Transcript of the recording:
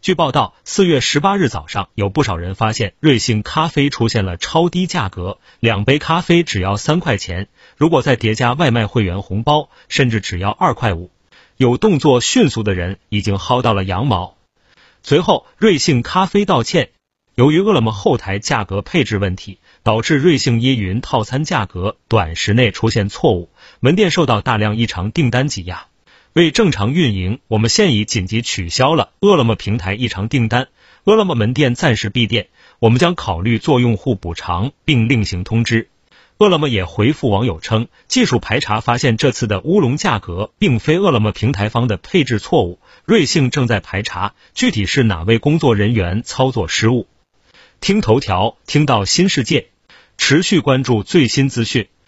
据报道，四月十八日早上，有不少人发现瑞幸咖啡出现了超低价格，两杯咖啡只要三块钱，如果再叠加外卖会员红包，甚至只要二块五。有动作迅速的人已经薅到了羊毛。随后，瑞幸咖啡道歉，由于饿了么后台价格配置问题，导致瑞幸椰云套餐价格短时内出现错误，门店受到大量异常订单挤压。为正常运营，我们现已紧急取消了饿了么平台异常订单，饿了么门店暂时闭店，我们将考虑做用户补偿，并另行通知。饿了么也回复网友称，技术排查发现这次的乌龙价格并非饿了么平台方的配置错误，瑞幸正在排查具体是哪位工作人员操作失误。听头条，听到新世界，持续关注最新资讯。